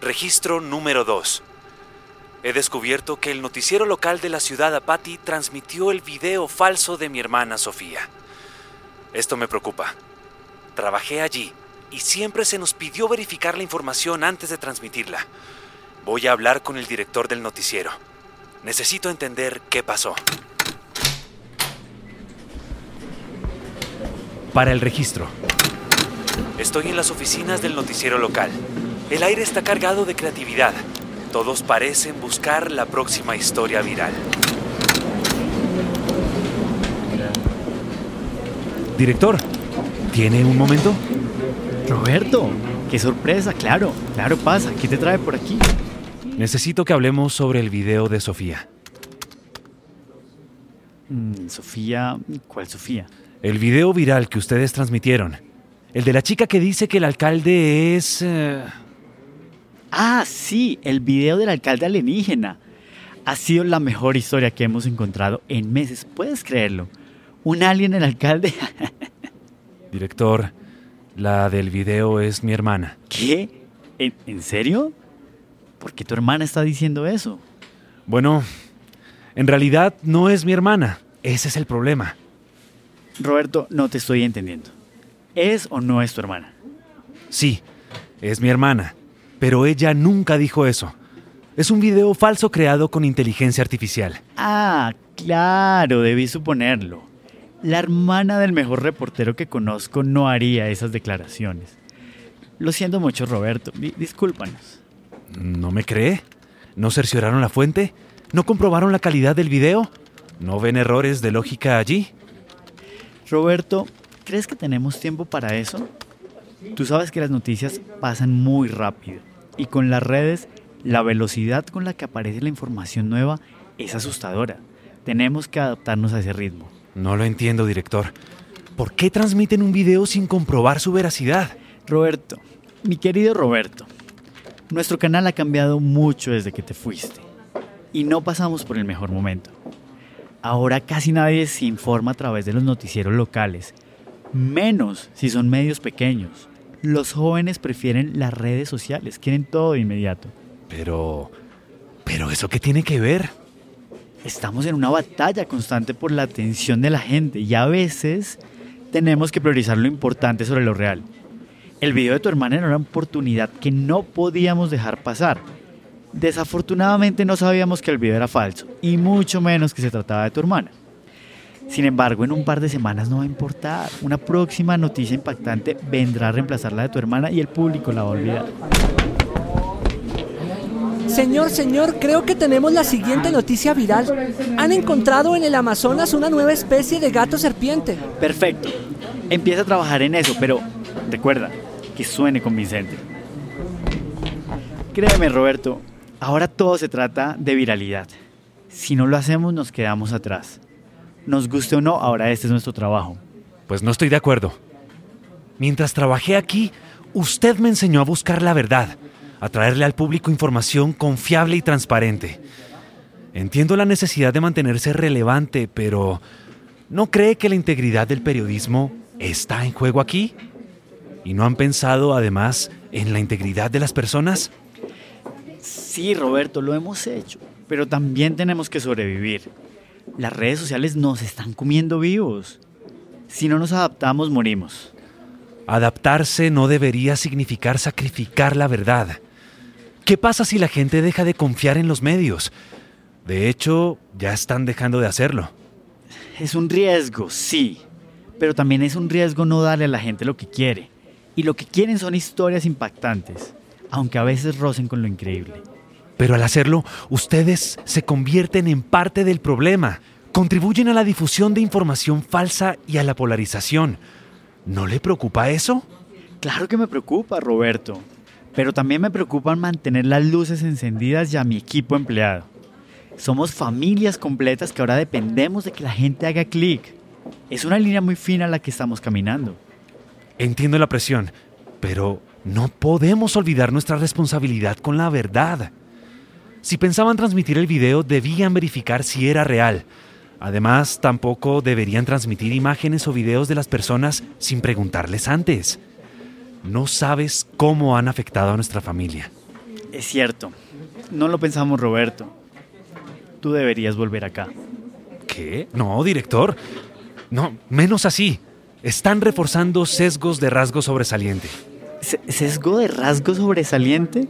Registro número 2. He descubierto que el noticiero local de la ciudad Apati transmitió el video falso de mi hermana Sofía. Esto me preocupa. Trabajé allí y siempre se nos pidió verificar la información antes de transmitirla. Voy a hablar con el director del noticiero. Necesito entender qué pasó. Para el registro. Estoy en las oficinas del noticiero local. El aire está cargado de creatividad. Todos parecen buscar la próxima historia viral. Director, ¿tiene un momento? Roberto, qué sorpresa, claro, claro pasa. ¿Qué te trae por aquí? Necesito que hablemos sobre el video de Sofía. Mm, Sofía, ¿cuál Sofía? El video viral que ustedes transmitieron. El de la chica que dice que el alcalde es... eh, Ah, sí, el video del alcalde alienígena. Ha sido la mejor historia que hemos encontrado en meses, ¿puedes creerlo? Un alien el alcalde. Director, la del video es mi hermana. ¿Qué? ¿En, en serio? ¿Por qué tu hermana está diciendo eso? Bueno, en realidad no es mi hermana. Ese es el problema. Roberto, no te estoy entendiendo. ¿Es o no es tu hermana? Sí, es mi hermana. Pero ella nunca dijo eso. Es un video falso creado con inteligencia artificial. Ah, claro, debí suponerlo. La hermana del mejor reportero que conozco no haría esas declaraciones. Lo siento mucho, Roberto. Di- discúlpanos. ¿No me cree? ¿No cercioraron la fuente? ¿No comprobaron la calidad del video? ¿No ven errores de lógica allí? Roberto, ¿crees que tenemos tiempo para eso? Tú sabes que las noticias pasan muy rápido y con las redes la velocidad con la que aparece la información nueva es asustadora. Tenemos que adaptarnos a ese ritmo. No lo entiendo, director. ¿Por qué transmiten un video sin comprobar su veracidad? Roberto, mi querido Roberto, nuestro canal ha cambiado mucho desde que te fuiste y no pasamos por el mejor momento. Ahora casi nadie se informa a través de los noticieros locales, menos si son medios pequeños. Los jóvenes prefieren las redes sociales, quieren todo de inmediato. Pero... ¿Pero eso qué tiene que ver? Estamos en una batalla constante por la atención de la gente y a veces tenemos que priorizar lo importante sobre lo real. El video de tu hermana era una oportunidad que no podíamos dejar pasar. Desafortunadamente no sabíamos que el video era falso y mucho menos que se trataba de tu hermana. Sin embargo, en un par de semanas no va a importar. Una próxima noticia impactante vendrá a reemplazar la de tu hermana y el público la va a olvidar. Señor, señor, creo que tenemos la siguiente noticia viral. Han encontrado en el Amazonas una nueva especie de gato serpiente. Perfecto. Empieza a trabajar en eso, pero recuerda que suene convincente. Créeme, Roberto, ahora todo se trata de viralidad. Si no lo hacemos, nos quedamos atrás. Nos guste o no, ahora este es nuestro trabajo. Pues no estoy de acuerdo. Mientras trabajé aquí, usted me enseñó a buscar la verdad, a traerle al público información confiable y transparente. Entiendo la necesidad de mantenerse relevante, pero ¿no cree que la integridad del periodismo está en juego aquí? ¿Y no han pensado además en la integridad de las personas? Sí, Roberto, lo hemos hecho, pero también tenemos que sobrevivir. Las redes sociales nos están comiendo vivos. Si no nos adaptamos, morimos. Adaptarse no debería significar sacrificar la verdad. ¿Qué pasa si la gente deja de confiar en los medios? De hecho, ya están dejando de hacerlo. Es un riesgo, sí, pero también es un riesgo no darle a la gente lo que quiere. Y lo que quieren son historias impactantes, aunque a veces rocen con lo increíble. Pero al hacerlo, ustedes se convierten en parte del problema. Contribuyen a la difusión de información falsa y a la polarización. ¿No le preocupa eso? Claro que me preocupa, Roberto, pero también me preocupa mantener las luces encendidas y a mi equipo empleado. Somos familias completas que ahora dependemos de que la gente haga clic. Es una línea muy fina la que estamos caminando. Entiendo la presión, pero no podemos olvidar nuestra responsabilidad con la verdad. Si pensaban transmitir el video, debían verificar si era real. Además, tampoco deberían transmitir imágenes o videos de las personas sin preguntarles antes. No sabes cómo han afectado a nuestra familia. Es cierto. No lo pensamos, Roberto. Tú deberías volver acá. ¿Qué? No, director. No, menos así. Están reforzando sesgos de rasgo sobresaliente. ¿Se- ¿Sesgo de rasgo sobresaliente?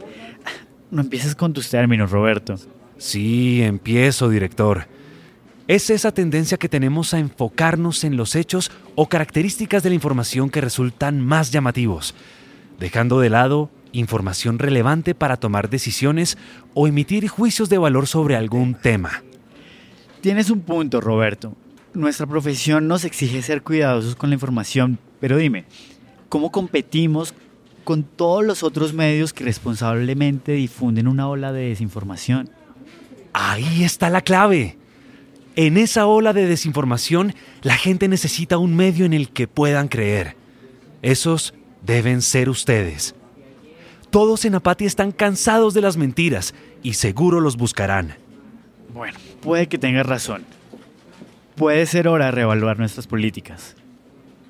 No empieces con tus términos, Roberto. Sí, empiezo, director. Es esa tendencia que tenemos a enfocarnos en los hechos o características de la información que resultan más llamativos, dejando de lado información relevante para tomar decisiones o emitir juicios de valor sobre algún tema. Tienes un punto, Roberto. Nuestra profesión nos exige ser cuidadosos con la información, pero dime, ¿cómo competimos con todos los otros medios que responsablemente difunden una ola de desinformación? Ahí está la clave. En esa ola de desinformación, la gente necesita un medio en el que puedan creer. Esos deben ser ustedes. Todos en Apati están cansados de las mentiras y seguro los buscarán. Bueno, puede que tengas razón. Puede ser hora de reevaluar nuestras políticas.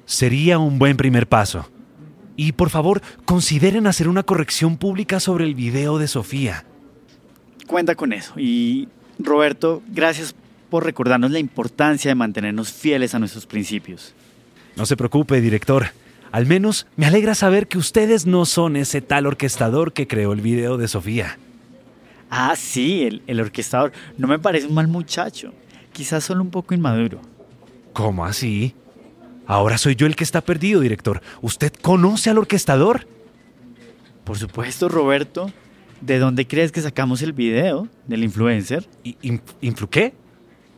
Sería un buen primer paso. Y por favor, consideren hacer una corrección pública sobre el video de Sofía. Cuenta con eso. Y Roberto, gracias por recordarnos la importancia de mantenernos fieles a nuestros principios. No se preocupe, director. Al menos me alegra saber que ustedes no son ese tal orquestador que creó el video de Sofía. Ah, sí, el, el orquestador. No me parece un mal muchacho. Quizás solo un poco inmaduro. ¿Cómo así? Ahora soy yo el que está perdido, director. ¿Usted conoce al orquestador? Por supuesto, Roberto. ¿De dónde crees que sacamos el video? ¿Del influencer? ¿Influ qué?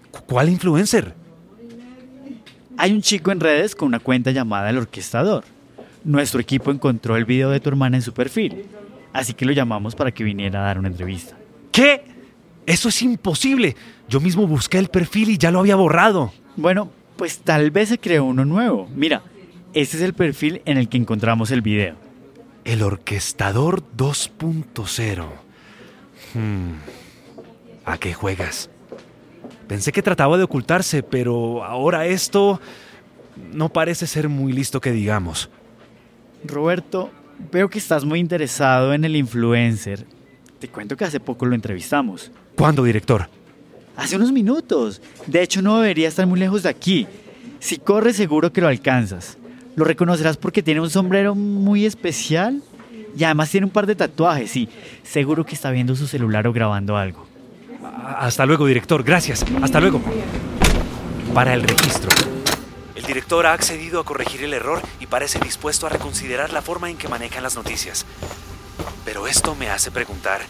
¿Cu- ¿Cuál influencer? Hay un chico en redes con una cuenta llamada El Orquestador. Nuestro equipo encontró el video de tu hermana en su perfil. Así que lo llamamos para que viniera a dar una entrevista. ¿Qué? Eso es imposible. Yo mismo busqué el perfil y ya lo había borrado. Bueno, pues tal vez se creó uno nuevo. Mira, este es el perfil en el que encontramos el video. El orquestador 2.0. Hmm. ¿A qué juegas? Pensé que trataba de ocultarse, pero ahora esto no parece ser muy listo que digamos. Roberto, veo que estás muy interesado en el influencer. Te cuento que hace poco lo entrevistamos. ¿Cuándo, director? Hace unos minutos. De hecho, no debería estar muy lejos de aquí. Si corres, seguro que lo alcanzas. Lo reconocerás porque tiene un sombrero muy especial y además tiene un par de tatuajes y seguro que está viendo su celular o grabando algo. Hasta luego, director. Gracias. Hasta luego. Para el registro. El director ha accedido a corregir el error y parece dispuesto a reconsiderar la forma en que manejan las noticias. Pero esto me hace preguntar,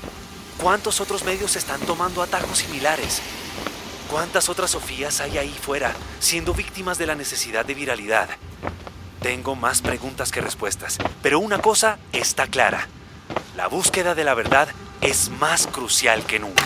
¿cuántos otros medios están tomando atajos similares? ¿Cuántas otras Sofías hay ahí fuera siendo víctimas de la necesidad de viralidad? Tengo más preguntas que respuestas, pero una cosa está clara. La búsqueda de la verdad es más crucial que nunca.